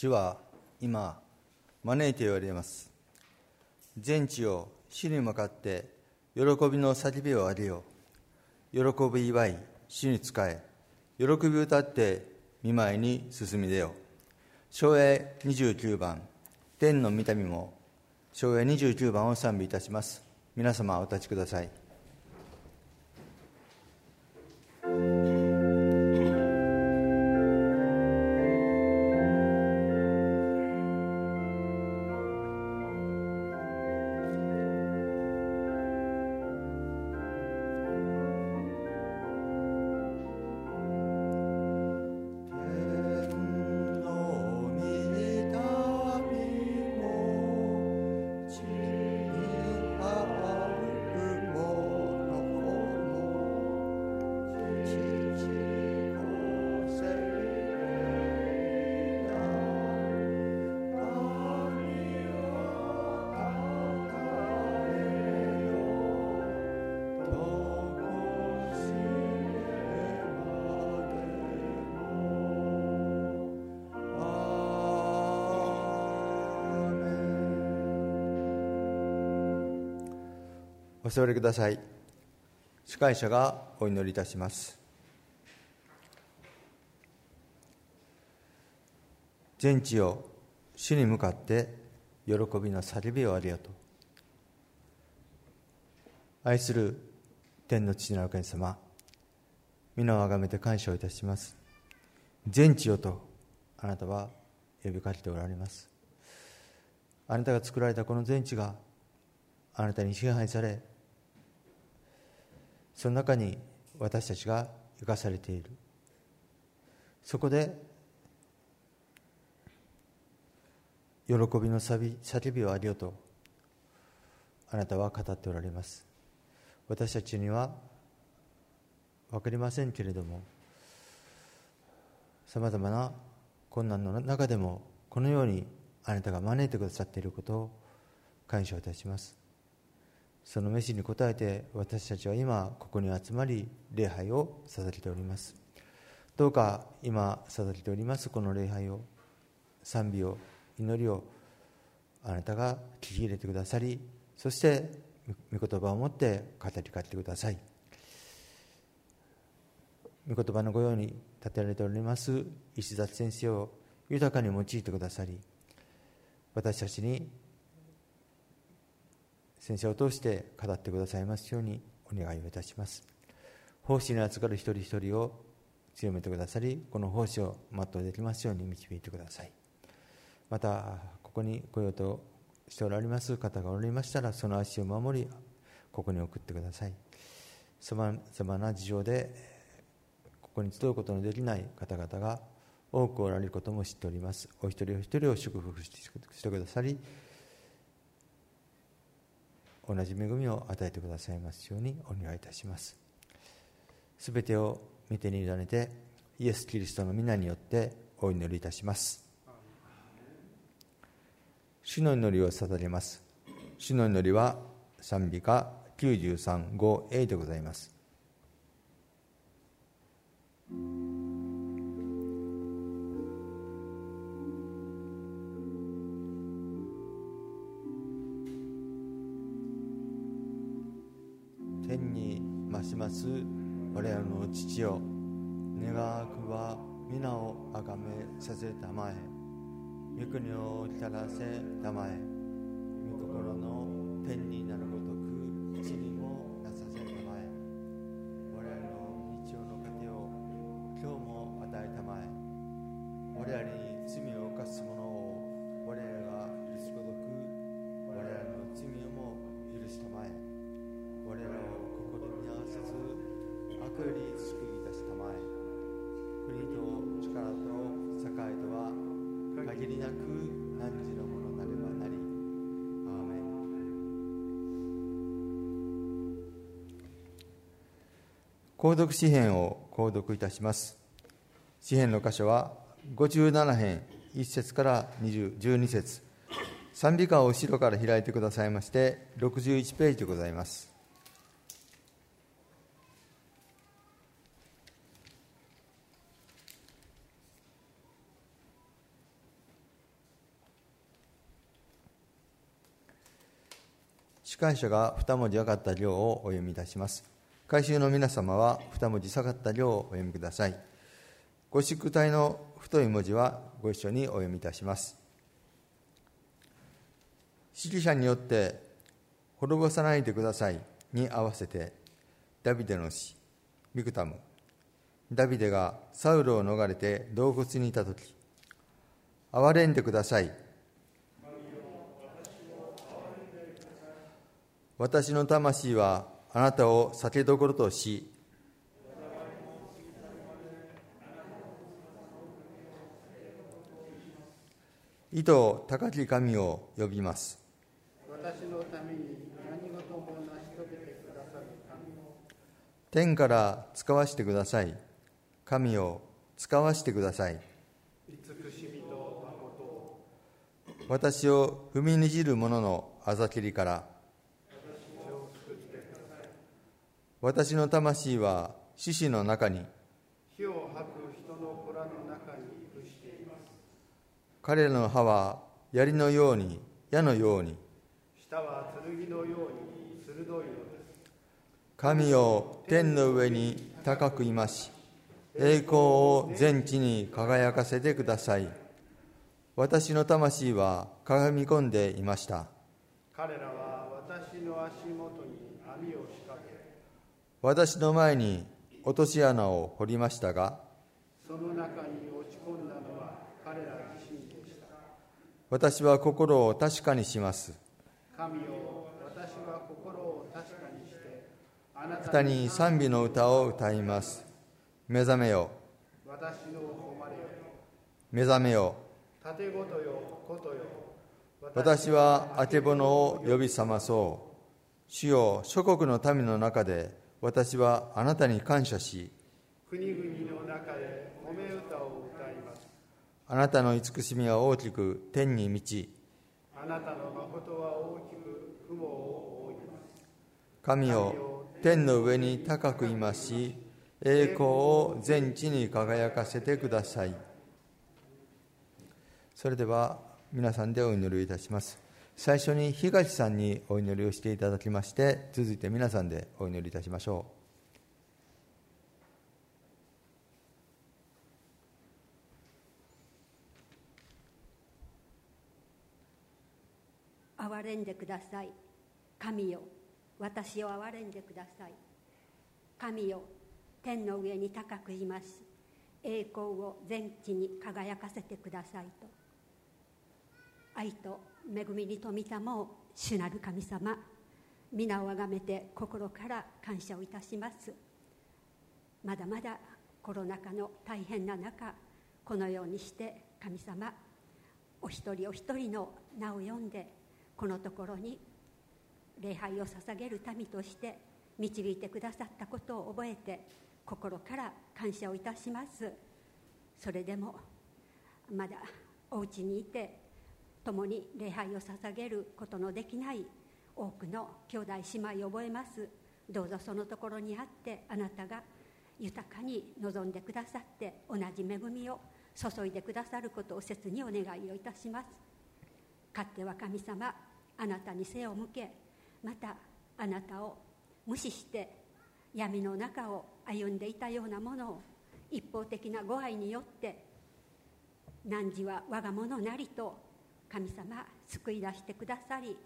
主は今招いておられます。全地を主に向かって喜びの叫びをあげよう。喜び祝い主に仕え喜び歌って見舞いに進み出よ昭栄29番天の御民も昭栄29番を賛美いたします。皆様お立ちください。お座りください。司会者がお祈りいたします。全地を主に向かって喜びの叫びをありよとう。愛する天の父なる神様皆をあがめて感謝をいたします。全地よとあなたは呼びかけておられます。あなたが作られたこの全地があなたに支配されその中に私たちが生かされている。そこで喜びの叫びをありよとあなたは語っておられます。私たちには分かりませんけれどもさまざまな困難の中でもこのようにあなたが招いてくださっていることを感謝いたします。その飯に応えて私たちは今ここに集まり礼拝を捧げております。どうか今捧げておりますこの礼拝を賛美を祈りをあなたが聞き入れてくださりそして御言葉を持って語りかけてください。御言葉の御用に立てられております石崎先生を豊かに用いてくださり私たちに先生を通して語ってくださいますようにお願いをいたします。奉仕に預かる一人一人を強めてくださりこの奉仕を全うできますように導いてください。またここに来ようとしておられます方がおられましたらその足を守りここに送ってください。さまざまな事情でここに集うことのできない方々が多くおられることも知っております。お一人お一人を祝福してくださり同じ恵みを与えてくださいますようにお願いいたします。すべてを見てに委ねてイエス・キリストの皆によってお祈りいたします。主の祈りを捧げます。主の祈りは賛美歌93 5 a でございます。天にまします我らの父よ願わくは皆をあがめさせたまえ。御国を来たらせたまえ。御心の天に購読詩編を購読いたします。詩編の箇所は57編1節から12節。賛美歌を後ろから開いてくださいまして61ページでございます。司会者が2文字分かった行をお読みいたします。回収の皆様は2文字下がった量をお読みください。ご宿体の太い文字はご一緒にお読みいたします。指揮者によって滅ぼさないでくださいに合わせてダビデの死ビクタム。ダビデがサウルを逃れて洞窟にいた時憐れんでください。私の魂はあなたを酒どころとし意図高き神を呼びます。私のために何事も成し遂げてくださる神を天から使わしてください。神を使わしてください。慈しみと誠を私を踏みにじる者のあざけりから私の魂は獅子の中に火を吐く人の子らの中に伏しています。彼らの歯は槍のように矢のように舌は剣のように鋭いのです。神を天の上に高くいまし栄光を全地に輝かせてください。私の魂は鏡み込んでいました。彼らは私の足元私の前に落とし穴を掘りましたがその中に落ち込んだのは彼ら自身でした。私は心を確かにします。神よ私は心を確かにしてあな二たにに賛美の歌を歌います。目覚めよ。私の誉れよ。目覚めよ。盾ごとよことよ。私はあけぼのを呼び覚まそう。主よ諸国の民の中で私はあなたに感謝し国々の中で褒め歌を歌います。あなたの慈しみは大きく天に満ちあなたの誠は大きく雲を覆います。神を天の上に高くいまし栄光を全地に輝かせてください。それでは皆さんでお祈りをいたします最初に東さんにお祈りをしていただきまして続いて皆さんでお祈りいたしましょう。憐れんでください。神よ私を憐れんでください。神よ天の上に高くいます。栄光を全地に輝かせてくださいと。愛と恵みに富みたもを主なる神様皆をあがめて心から感謝をいたします。まだまだコロナ禍の大変な中このようにして神様お一人お一人の名を呼んでこのところに礼拝を捧げる民として導いてくださったことを覚えて心から感謝をいたします。それでもまだお家にいて共に礼拝を捧げることのできない多くの兄弟姉妹を覚えます。どうぞそのところにあってあなたが豊かに望んでくださって同じ恵みを注いでくださることを切にお願いをいたします。かっては神様あなたに背を向けまたあなたを無視して闇の中を歩んでいたようなものを一方的なご愛によって汝は我が物なりと神様救い出してくださり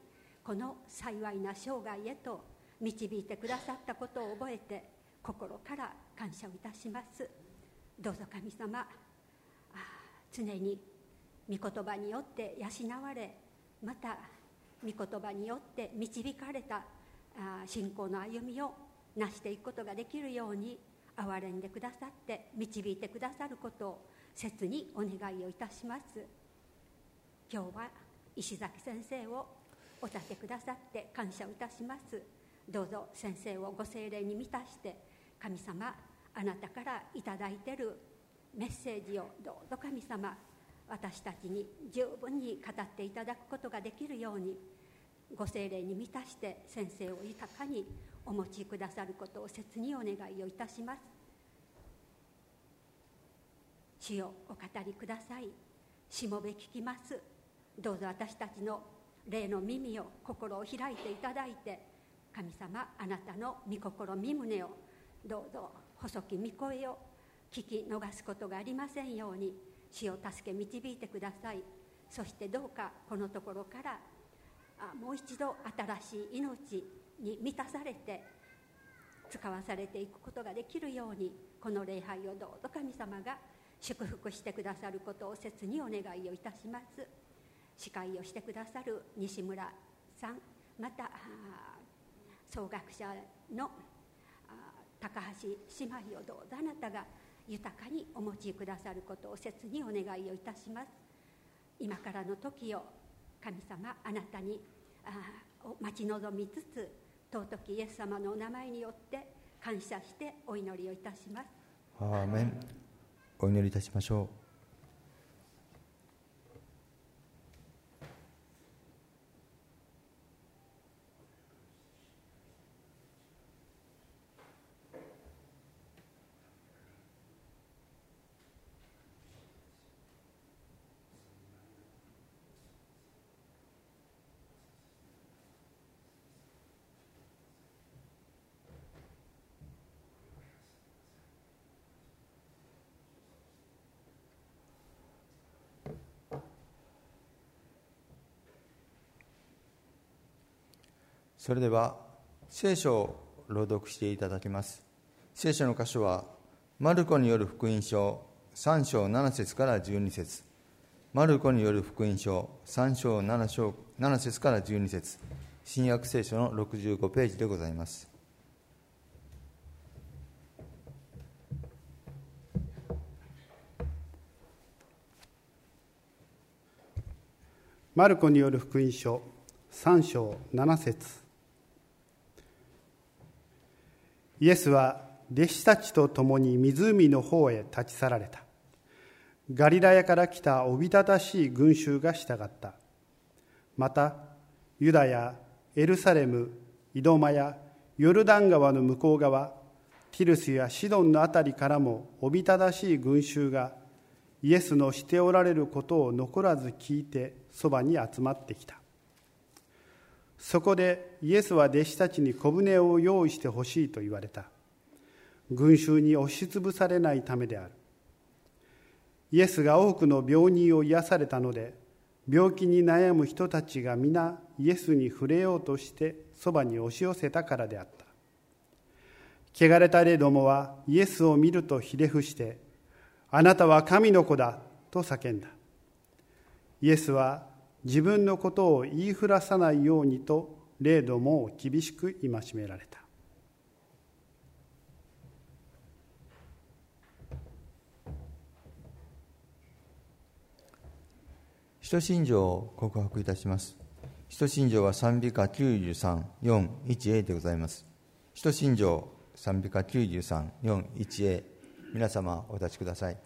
この幸いな生涯へと導いてくださったことを覚えて心から感謝をいたします。どうぞ神様常に御言葉によって養われまた御言葉によって導かれたあ信仰の歩みを成していくことができるように憐れんでくださって導いてくださることを切にお願いをいたします。今日は石崎先生をお立てくださって感謝をいたします。どうぞ先生をご精霊に満たして神様あなたからいいてるメッセージをどうぞ神様私たちに十分に語っていただくことができるようにご精霊に満たして先生を豊かにお持ちくださることを切にお願いをいたします。主よお語りください。しもべ聞きます。どうぞ私たちの霊の耳を心を開いていただいて神様あなたの御心御胸をどうぞ細き御声を聞き逃すことがありませんように死を助け導いてください。そしてどうかこのところからあもう一度新しい命に満たされて使わされていくことができるようにこの礼拝をどうぞ神様が祝福してくださることを切にお願いをいたします。司会をしてくださる西村さんまた総学者の高橋姉妹をどうぞあなたが豊かにお持ちくださることを切にお願いをいたします今からの時を神様あなたに待ち望みつつ尊きイエス様のお名前によって感謝してお祈りをいたしますアーメンお祈りいたしましょうそれでは聖書を朗読していただきます。聖書の箇所はマルコによる福音書3章7節から12節。マルコによる福音書3章 7, 章7節から12節。新約聖書の65ページでございます。マルコによる福音書3章7節。イエスは弟子たちと共に湖の方へ立ち去られた。ガリラヤから来たおびただしい群衆が従った。また、ユダヤ、エルサレム、イドマやヨルダン川の向こう側、ティルスやシドンの辺りからもおびただしい群衆がイエスのしておられることを残らず聞いてそばに集まってきた。そこでイエスは弟子たちに小舟を用意してほしいと言われた。群衆に押しつぶされないためである。イエスが多くの病人を癒されたので病気に悩む人たちが皆イエスに触れようとしてそばに押し寄せたからであった。汚れた霊どもはイエスを見るとひれ伏してあなたは神の子だと叫んだ。イエスは自分のことを言いふらさないようにと霊どもを厳しく戒められた。使徒信条を告白いたします。使徒信条は賛美歌93、4、1A でございます。使徒信条賛美歌93、4、1A 皆様お立ちください。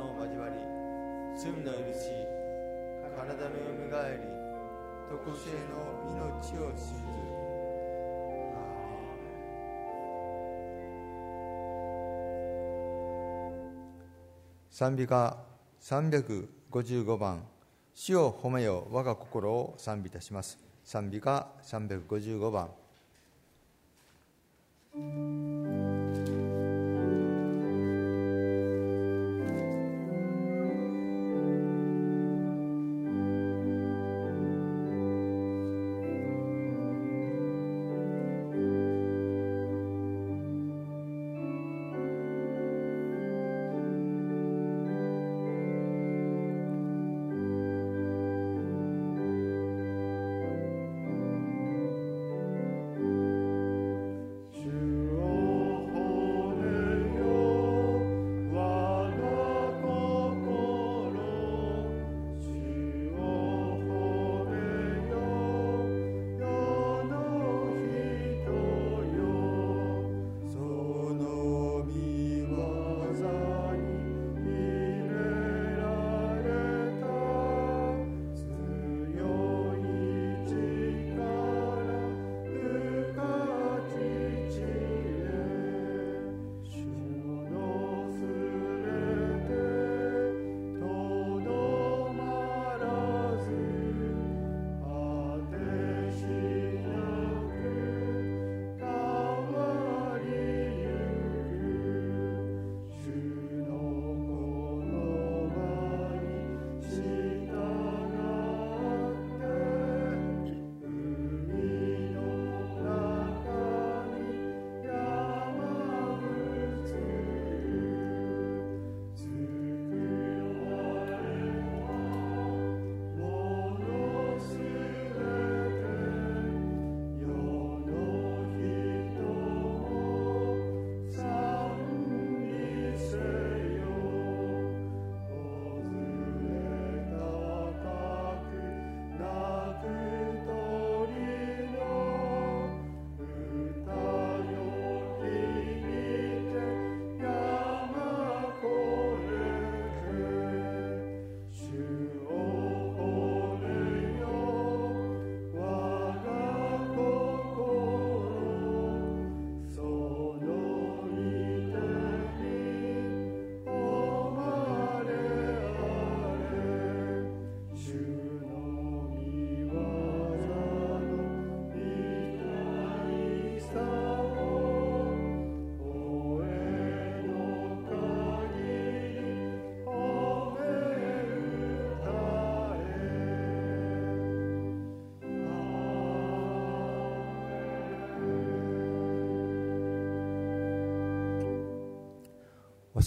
の交わり罪の許し体のよみがえり特性の命を信ず賛美歌355番。主を褒めよ我が心を賛美いたします。賛美歌355番。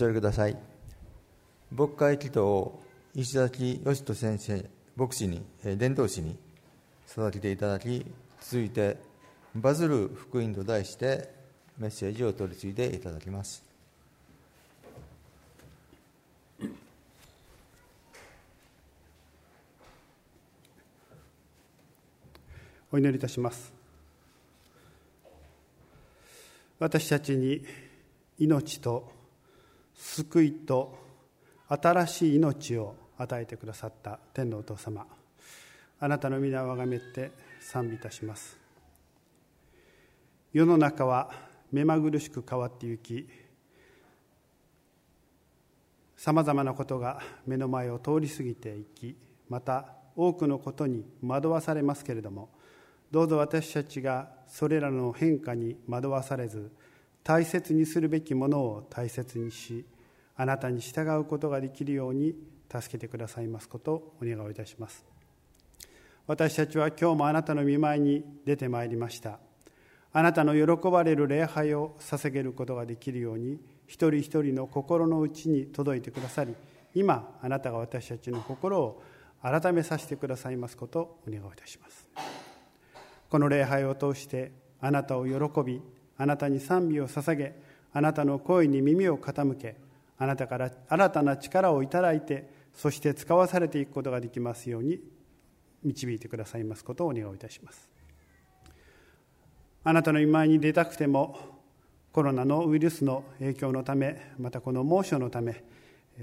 恐れください。牧会祈祷を石崎義人先生牧師に伝道師に育てていただき続いてバズる福音と題してメッセージを取り次いでいただきます。お祈りいたします。私たちに命と救いと新しい命を与えてくださった天のお父様。あなたの皆をあがめて賛美いたします。世の中は目まぐるしく変わってゆきさまざまなことが目の前を通り過ぎていきまた多くのことに惑わされますけれどもどうぞ私たちがそれらの変化に惑わされず大切にするべきものを大切にしあなたに従うことができるように助けてくださいますことをお願いいたします。私たちは今日もあなたの見舞いに出てまいりました。あなたの喜ばれる礼拝を捧げることができるように一人一人の心の内に届いてくださり今あなたが私たちの心を改めさせてくださいますことをお願いいたします。この礼拝を通してあなたを喜びあなたに賛美を捧げあなたの声に耳を傾けあなたから新たな力をいただいてそして使わされていくことができますように導いてくださいますことをお願いいたします。あなたの見舞いに出たくてもコロナのウイルスの影響のためまたこの猛暑のため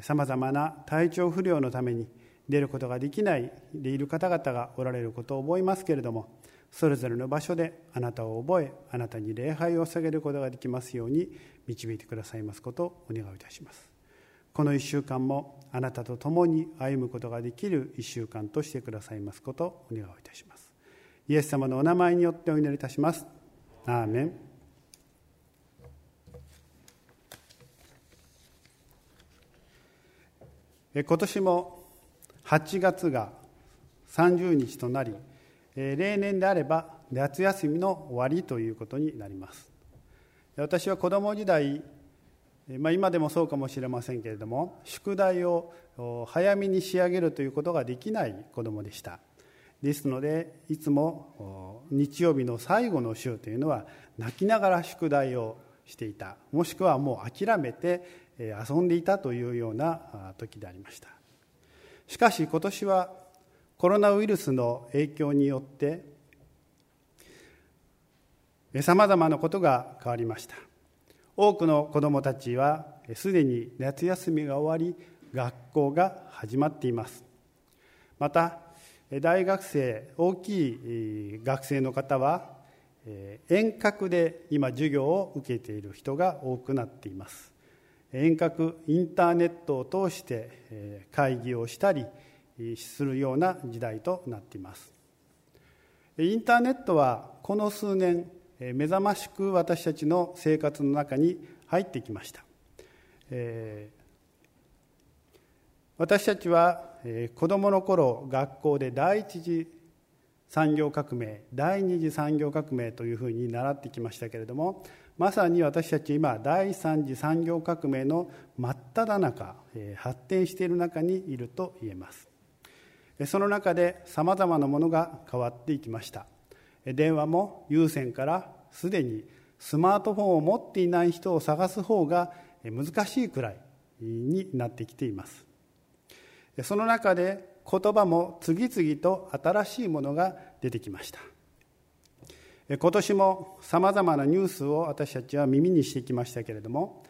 さまざまな体調不良のために出ることができないでいる方々がおられることを覚えますけれどもそれぞれの場所であなたを覚えあなたに礼拝を捧げることができますように導いてくださいますことをお願いいたします。この1週間もあなたと共に歩むことができる1週間としてくださいますことをお願いいたします。イエス様のお名前によってお祈りいたします。アーメン。今年も8月が30日となり例年であれば夏休みの終わりということになります。私は子供時代、まあ、今でもそうかもしれませんけれども宿題を早めに仕上げるということができない子供でした。ですのでいつも日曜日の最後の週というのは泣きながら宿題をしていた。もしくはもう諦めて遊んでいたというような時でありました。しかし今年はコロナウイルスの影響によってさまざまなことが変わりました。多くの子どもたちはすでに夏休みが終わり学校が始まっています。また大学生大きい学生の方は遠隔で今授業を受けている人が多くなっています。遠隔インターネットを通して会議をしたりするような時代となっています。インターネットはこの数年目覚ましく私たちの生活の中に入ってきました、えー、私たちは、えー、子どもの頃学校で第一次産業革命第二次産業革命というふうに習ってきましたけれどもまさに私たち今第三次産業革命の真っ只中、えー、発展している中にいると言えます。その中でさまざまなものが変わっていきました。電話も有線からすでにスマートフォンを持っていない人を探す方が難しいくらいになってきています。その中で言葉も次々と新しいものが出てきました。今年もさまざまなニュースを私たちは耳にしてきましたけれども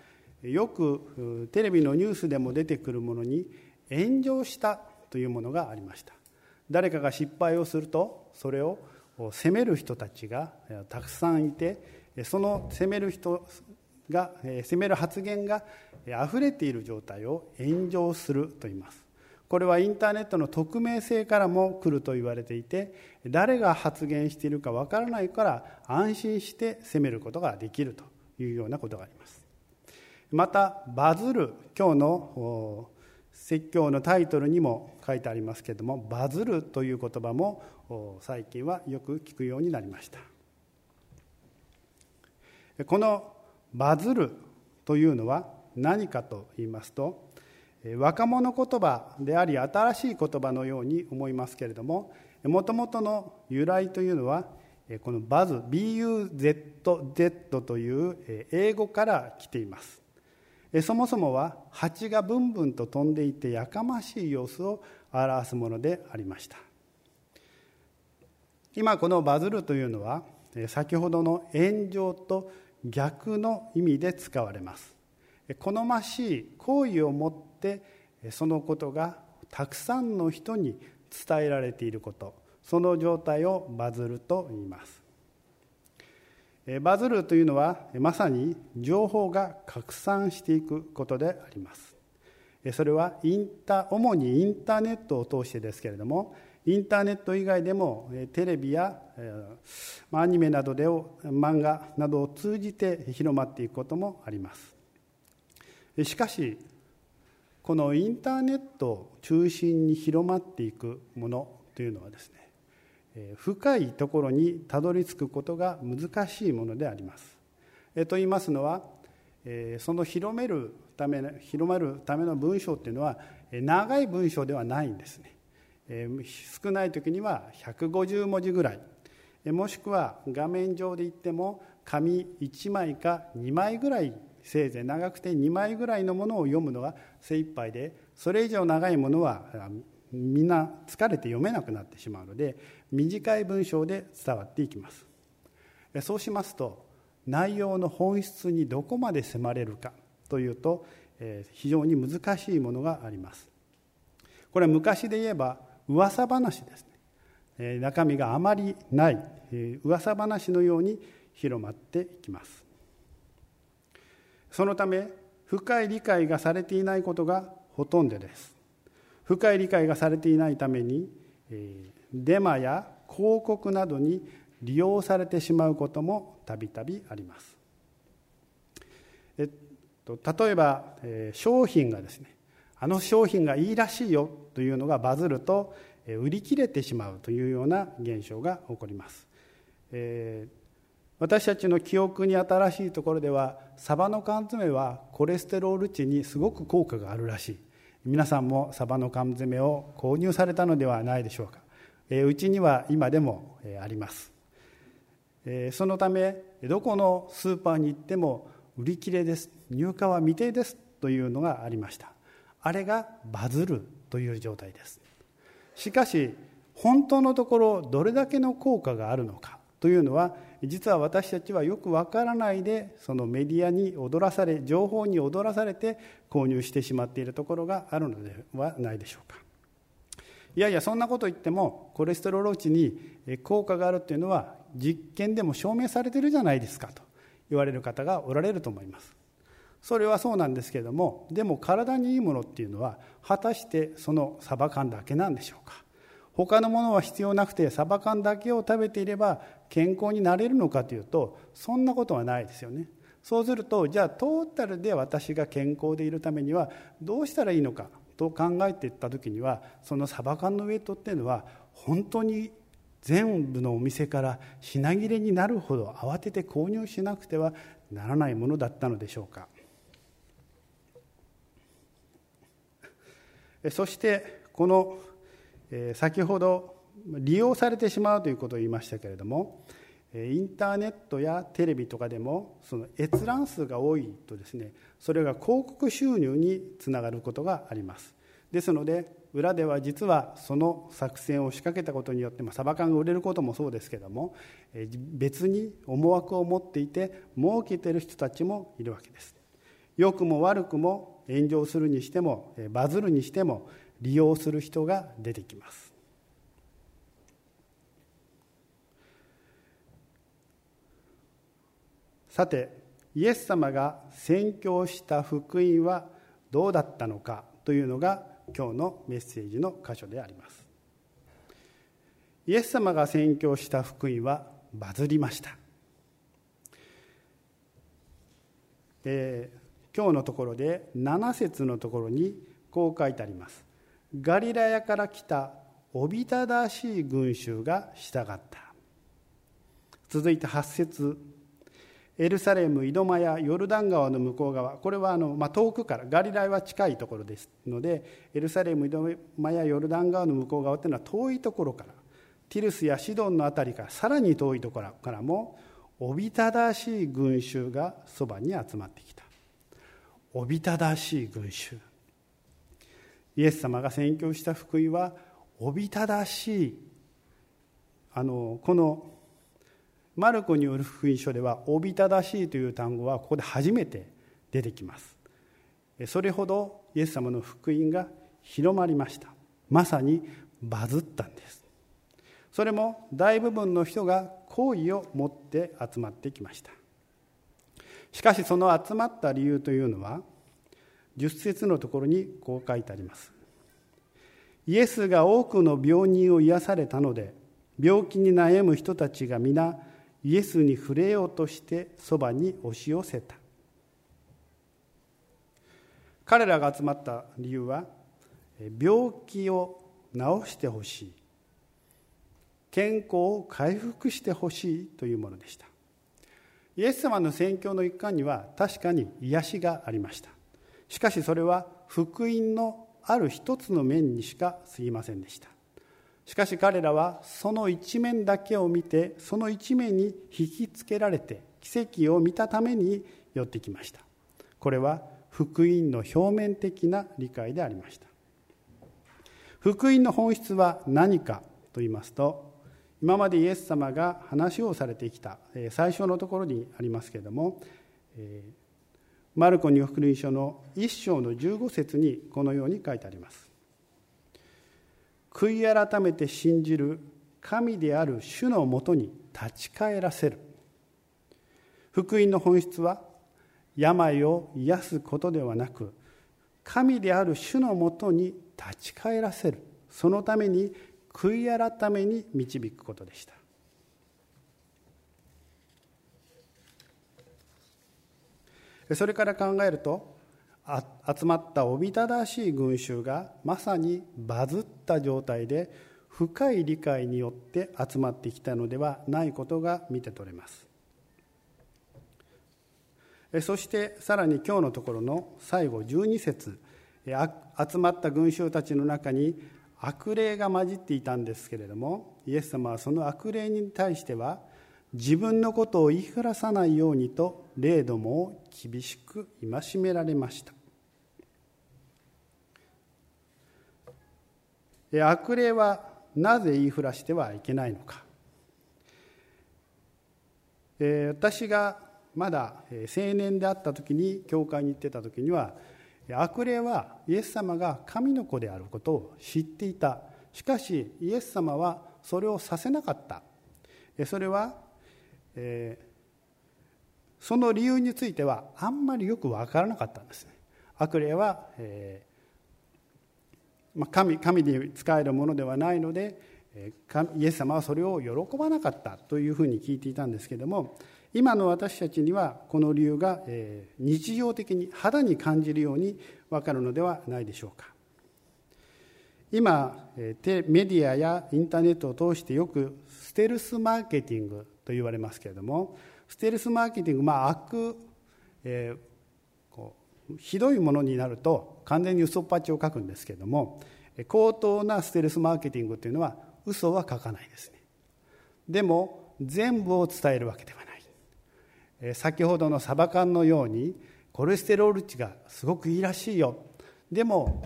よくテレビのニュースでも出てくるものに炎上したというものがありました。誰かが失敗をするとそれを責める人たちがたくさんいてその責める人が責める発言があふれている状態を炎上すると言います。これはインターネットの匿名性からも来ると言われていて誰が発言しているかわからないから安心して責めることができるというようなことがあります。またバズる今日の説教のタイトルにも書いてありますけれどもバズるという言葉も最近はよく聞くようになりました。このバズるというのは何かと言いますと若者言葉であり新しい言葉のように思いますけれどももともとの由来というのはこのバズ BUZZ という英語から来ています。そもそもは蜂がブンブンと飛んでいてやかましい様子を表すものでありました。今このバズるというのは先ほどの炎上と逆の意味で使われます。好ましい好意を持ってそのことがたくさんの人に伝えられていること。その状態をバズると言います。バズるというのはまさに情報が拡散していくことであります。それはインタ主にインターネットを通してですけれどもインターネット以外でもテレビやアニメなどで漫画などを通じて広まっていくこともありますしかしこのインターネットを中心に広まっていくものというのはですね深いところにたどり着くことが難しいものであります。と言いますのはその広めるため広まるための文章っていうのは長い文章ではないんですね。少ない時には150文字ぐらい。もしくは画面上で言っても紙1枚か2枚ぐらいせいぜい長くて2枚ぐらいのものを読むのが精一杯でそれ以上長いものはみんな疲れて読めなくなってしまうので短い文章で伝わっていきます。そうしますと内容の本質にどこまで迫れるかというと非常に難しいものがあります。これは昔で言えば噂話ですね。中身があまりない噂話のように広まっていきます。そのため深い理解がされていないことがほとんどです。深い理解がされていないためにデマや広告などに利用されてしまうこともたびたびあります。えっと、例えば、え商品がですねあの商品がいいらしいよというのがバズると、売り切れてしまうというような現象が起こります。えー、私たちの記憶に新しいところではサバの缶詰はコレステロール値にすごく効果があるらしい。皆さんもサバの缶詰を購入されたのではないでしょうか。えうちには今でもえあります。えそのためどこのスーパーに行っても売り切れです。入荷は未定ですというのがありました。あれがバズるという状態です。しかし本当のところどれだけの効果があるのかというのは実は私たちはよくわからないでそのメディアに踊らされ情報に踊らされて購入してしまっているところがあるのではないでしょうか。いやいやそんなこと言ってもコレステロール値に効果があるっていうのは実験でも証明されてるじゃないですかと言われる方がおられると思います。それはそうなんですけれどもでも体にいいものっていうのは果たしてそのサバ缶だけなんでしょうか？他のものは必要なくてサバ缶だけを食べていれば健康になれるのかというとそんなことはないですよね。そうするとじゃあトータルで私が健康でいるためにはどうしたらいいのかと考えていった時にはそのサバ缶のウエイトっていうのは本当に全部のお店から品切れになるほど慌てて購入しなくてはならないものだったのでしょうか？そしてこの先ほど利用されてしまうということを言いましたけれどもインターネットやテレビとかでもその閲覧数が多いとですねそれが広告収入につながることがあります。ですので裏では実はその作戦を仕掛けたことによって、まあ、サバ缶が売れることもそうですけども別に思惑を持っていて儲けてる人たちもいるわけです。良くも悪くも炎上するにしてもバズるにしても利用する人が出てきます。さてイエス様が宣教した福音はどうだったのかというのが今日のメッセージの箇所であります。イエス様が宣教した福音はバズりました、えー、今日のところで7節のところにこう書いてあります。ガリラヤから来たおびただしい群衆が従った。続いて8節。エルサレム井戸間やヨルダン川の向こう側。これはあの、まあ、遠くからガリラは近いところですのでエルサレム井戸間やヨルダン川の向こう側というのは遠いところからティルスやシドンの辺りからさらに遠いところからもおびただしい群衆がそばに集まってきた。おびただしい群衆。イエス様が宣教した福音はおびただしい。あのこのマルコによる福音書では「おびただしい」という単語はここで初めて出てきます。それほどイエス様の福音が広まりました。まさにバズったんです。それも大部分の人が好意を持って集まってきました。しかしその集まった理由というのは10節のところにこう書いてあります。イエスが多くの病人を癒されたので病気に悩む人たちが皆イエスに触れようとしてそばに押し寄せた。彼らが集まった理由は病気を治してほしい健康を回復してほしいというものでした。イエス様の宣教の一環には確かに癒しがありました。しかしそれは福音のある一つの面にしか過ぎませんでした。しかし彼らはその一面だけを見てその一面に引きつけられて奇跡を見たために寄ってきました。これは福音の表面的な理解でありました。福音の本質は何かと言いますと今までイエス様が話をされてきた最初のところにありますけれどもマルコに福音書の1章の15節にこのように書いてあります。悔い改めて信じる神である主のもとに立ち返らせる。福音の本質は病を癒すことではなく神である主のもとに立ち返らせる。そのために悔い改めに導くことでした。それから考えると集まったおびただしい群衆がまさにバズった状態で深い理解によって集まってきたのではないことが見て取れます。そしてさらに今日のところの最後12節集まった群衆たちの中に悪霊が混じっていたんですけれどもイエス様はその悪霊に対しては自分のことを言いふらさないようにと霊どもを厳しく戒められました。悪霊はなぜ言いふらしてはいけないのか。私がまだ青年であった時に教会に行ってた時には悪霊はイエス様が神の子であることを知っていた。しかしイエス様はそれをさせなかった。それは、えー、その理由についてはあんまりよく分からなかったんですね。悪霊は、えまあ、神神に仕えるものではないのでイエス様はそれを喜ばなかったというふうに聞いていたんですけども今の私たちにはこの理由が日常的に肌に感じるように分かるのではないでしょうか。今メディアやインターネットを通してよくステルスマーケティングと言われますけれどもステルスマーケティングまあ悪、えーひどいものになると完全に嘘っぱちを書くんですけれども高等なステルスマーケティングというのは嘘は書かないですね。でも全部を伝えるわけでは先ほどのサバ缶のようにコレステロール値がすごくいいらしいよ。でも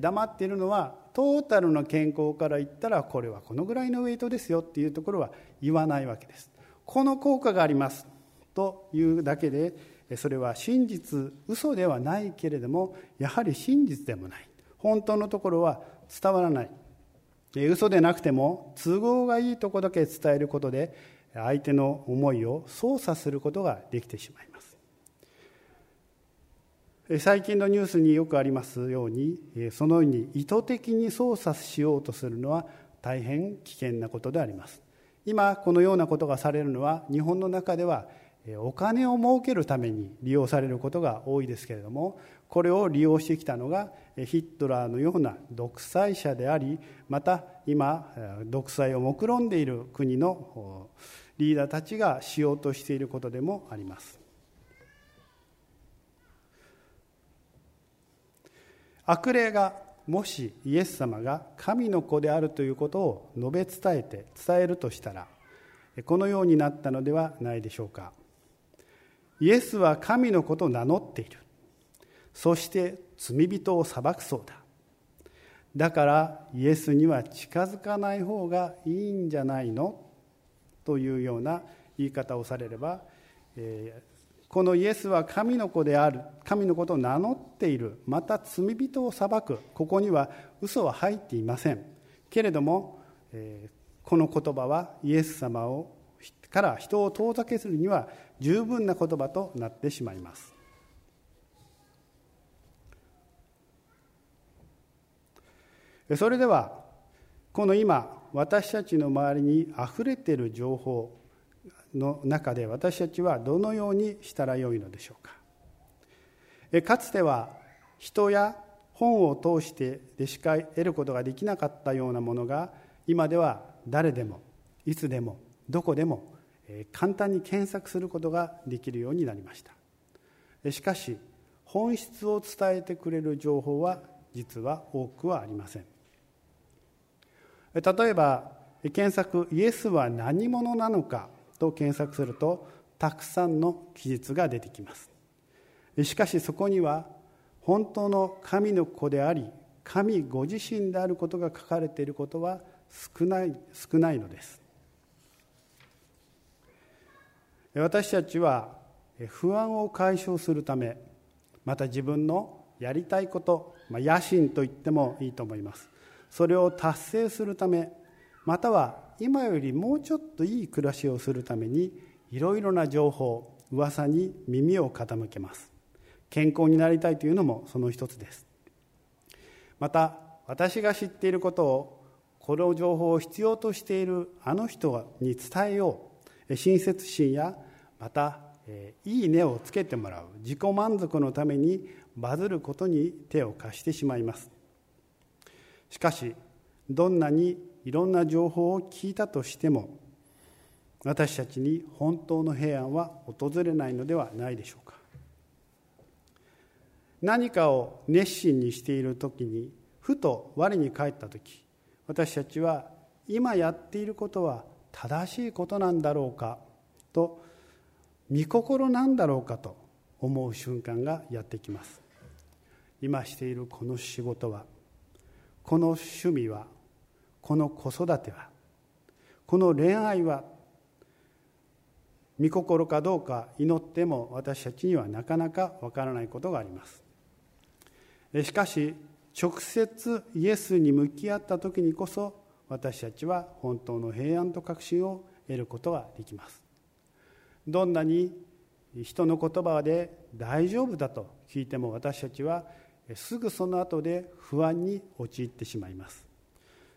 黙っているのはトータルの健康から言ったらこれはこのぐらいのウェイトですよっていうところは言わないわけです。この効果があります。というだけでそれは真実嘘ではないけれどもやはり真実でもない。本当のところは伝わらない。嘘でなくても都合がいいとこだけ伝えることで相手の思いを操作することができてしまいます。最近のニュースによくありますようにそのように意図的に操作しようとするのは大変危険なことであります。今このようなことがされるのは日本の中ではお金を儲けるために利用されることが多いですけれどもこれを利用してきたのがヒットラーのような独裁者でありまた今独裁を目論んでいる国のリーダーたちがしようとしていることでもあります。悪霊がもしイエス様が神の子であるということを述べ伝えて伝えるとしたらこのようになったのではないでしょうか。イエスは神の子と名乗っている。そして罪人を裁くそうだ。だからイエスには近づかない方がいいんじゃないの？というような言い方をされれば、えー、このイエスは神の子である神のことを名乗っている。また罪人を裁く。ここには嘘は入っていません。けれども、えー、この言葉はイエス様をから人を遠ざけするには十分な言葉となってしまいます。それではこの今私たちの周りにあふれている情報の中で私たちはどのようにしたらよいのでしょうか。かつては人や本を通してでしか得ることができなかったようなものが今では誰でもいつでもどこでも簡単に検索することができるようになりました。しかし本質を伝えてくれる情報は実は多くはありません。例えば検索「イエスは何者なのか」と検索するとたくさんの記述が出てきます。しかしそこには本当の神の子であり神ご自身であることが書かれていることは少ない少ないのです。私たちは不安を解消するためまた自分のやりたいこと、まあ、野心と言ってもいいと思います。それを達成するためまたは今よりもうちょっといい暮らしをするためにいろいろな情報噂に耳を傾けます。健康になりたいというのもその一つです。また私が知っていることをこの情報を必要としているあの人に伝えよう親切心やまたいいねをつけてもらう自己満足のためにバズることに手を貸してしまいます。しかしどんなにいろんな情報を聞いたとしても私たちに本当の平安は訪れないのではないでしょうか。何かを熱心にしている時にふと我に返った時私たちは今やっていることは正しいことなんだろうかと御心なんだろうかと思う瞬間がやってきます。今しているこの仕事はこの趣味はこの子育てはこの恋愛は御心かどうか祈っても私たちにはなかなかわからないことがあります。しかし直接イエスに向き合った時にこそ私たちは本当の平安と確信を得ることができます。どんなに人の言葉で大丈夫だと聞いても私たちはすぐその後で不安に陥ってしまいます。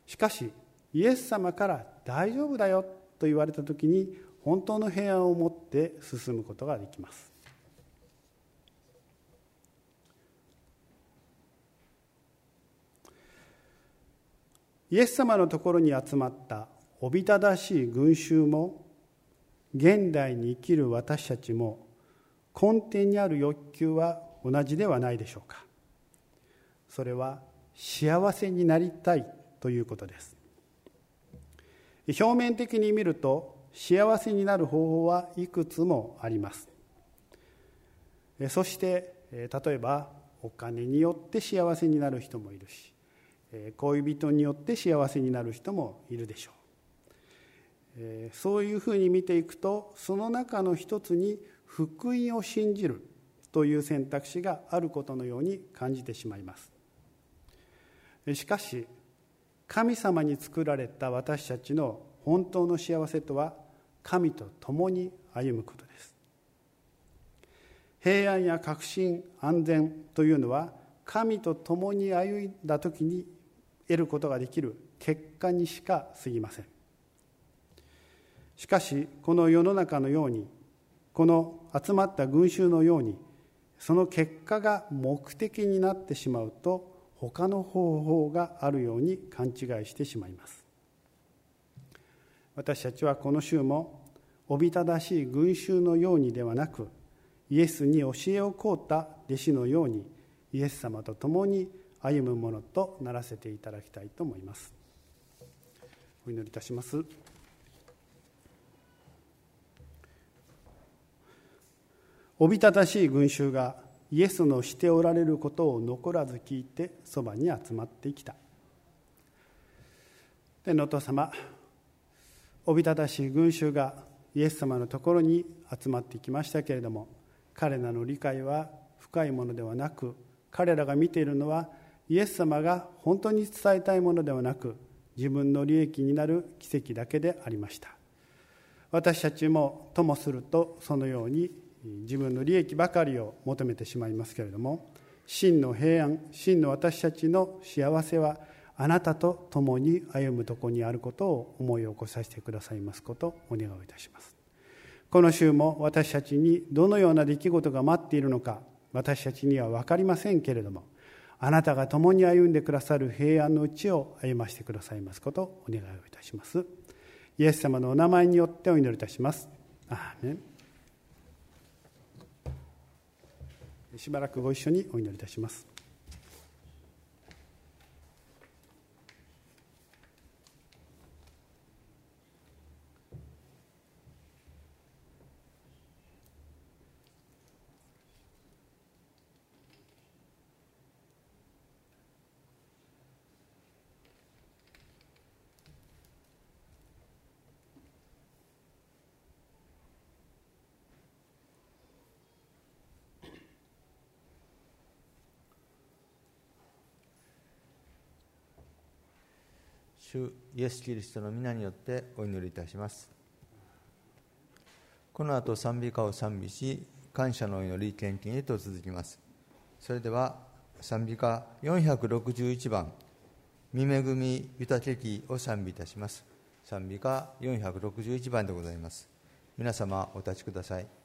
しかしイエス様から大丈夫だよと言われた時に本当の平安を持って進むことができます。イエス様のところに集まったおびただしい群衆も現代に生きる私たちも根底にある欲求は同じではないでしょうか。それは幸せになりたいということです。表面的に見ると幸せになる方法はいくつもあります。そして例えばお金によって幸せになる人もいるし恋人によって幸せになる人もいるでしょう。そういうふうに見ていくとその中の一つに福音を信じるという選択肢があることのように感じてしまいます。しかし神様に作られた私たちの本当の幸せとは神と共に歩むことです。平安や確信安全というのは神と共に歩んだ時に得ることができる結果にしか過ぎません。しかしこの世の中のようにこの集まった群衆のようにその結果が目的になってしまうと他の方法があるように勘違いしてしまいます。私たちはこの週もおびただしい群衆のようにではなくイエスに教えを請うた弟子のようにイエス様と共に歩むものとならせていただきたいと思います。お祈りいたします。おびただしい群衆がイエスのしておられることを残らず聞いてそばに集まってきた。天のお父様おびただしい群衆がイエス様のところに集まってきましたけれども彼らの理解は深いものではなく彼らが見ているのはイエス様が本当に伝えたいものではなく自分の利益になる奇跡だけでありました。私たちもともするとそのように自分の利益ばかりを求めてしまいますけれども真の平安真の私たちの幸せはあなたと共に歩むとこにあることを思い起こさせてくださいますことをお願いいたします。この週も私たちにどのような出来事が待っているのか私たちには分かりませんけれどもあなたが共に歩んでくださる平安のうちを歩ましてくださいますことをお願いをいたします。イエス様のお名前によってお祈りいたします。アーメン。しばらくご一緒にお祈りいたします。主イエス・キリストの皆によってお祈りいたします。この後賛美歌を賛美し感謝の祈り献金へと続きます。それでは賛美歌461番「見恵み豊けき」を賛美いたします。賛美歌461番でございます。皆様お立ちください。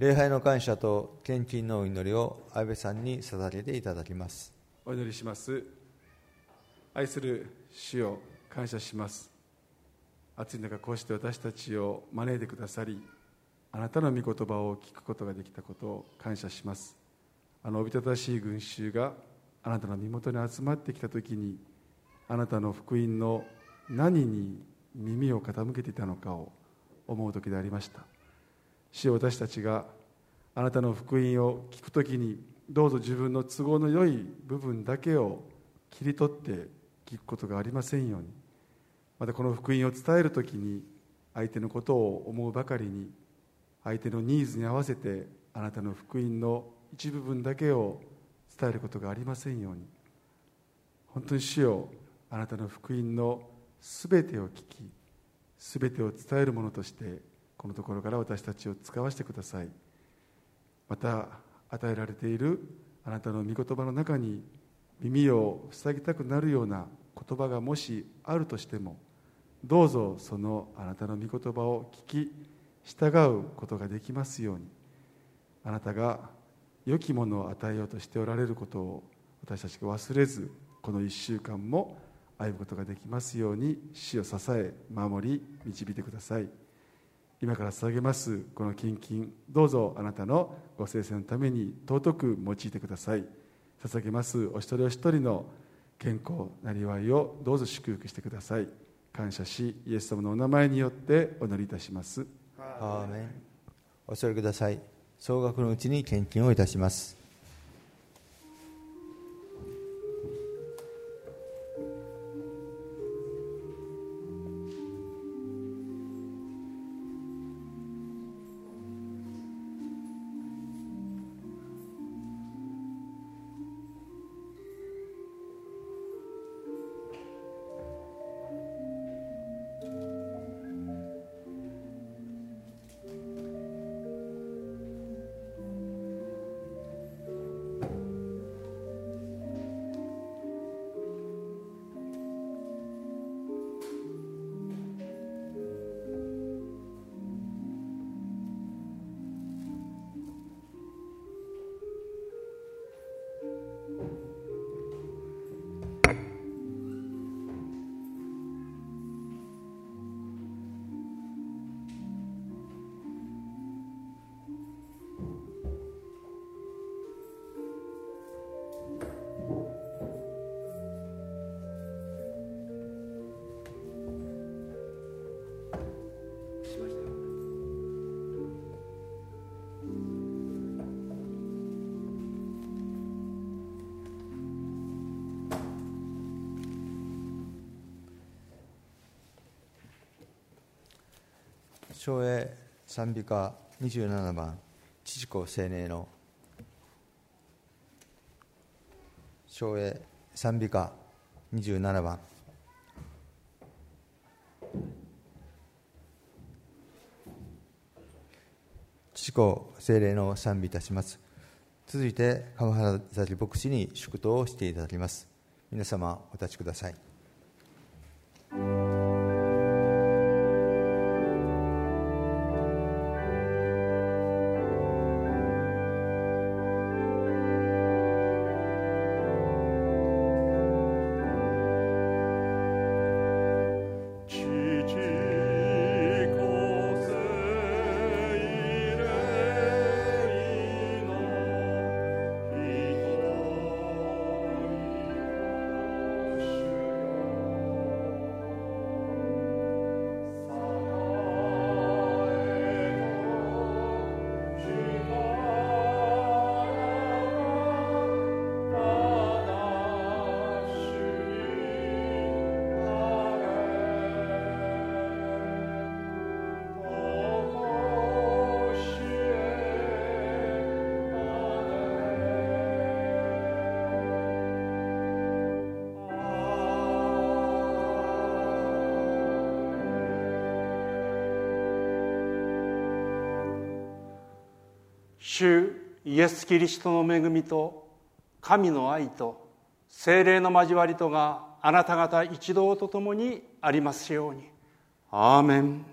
礼拝の感謝と献金のお祈りを安倍さんに捧げていただきます。お祈りします。愛する主を感謝します。暑い中こうして私たちを招いてくださりあなたの御言葉を聞くことができたことを感謝します。あのおびただしい群衆があなたの身元に集まってきた時にあなたの福音の何に耳を傾けていたのかを思う時でありました。主よ私たちがあなたの福音を聞く時にどうぞ自分の都合の良い部分だけを切り取って聞くことがありませんように。またこの福音を伝える時に相手のことを思うばかりに相手のニーズに合わせてあなたの福音の一部分だけを伝えることがありませんように。本当に主よあなたの福音のすべてを聞きすべてを伝えるものとしてこのところから私たちを使わせてください。また与えられているあなたの御言葉の中に耳を塞ぎたくなるような言葉がもしあるとしてもどうぞそのあなたの御言葉を聞き従うことができますように。あなたが良きものを与えようとしておられることを私たちが忘れずこの1週間も歩むことができますように死を支え守り導いてください。今から捧げますこの献金どうぞあなたのご生成のために尊く用いてください。捧げますお一人お一人の健康なりわいをどうぞ祝福してください。感謝しイエス様のお名前によってお祈りいたします。アーメンお座りください。総額のうちに献金をいたします。昭栄賛美歌27番父子青年の。昭栄賛美歌27番。父子精霊の賛美いたします。続いて川原崎牧師に祝祷をしていただきます。皆様お立ちください。主イエス・キリストの恵みと神の愛と精霊の交わりとがあなた方一同と共にありますように。アーメン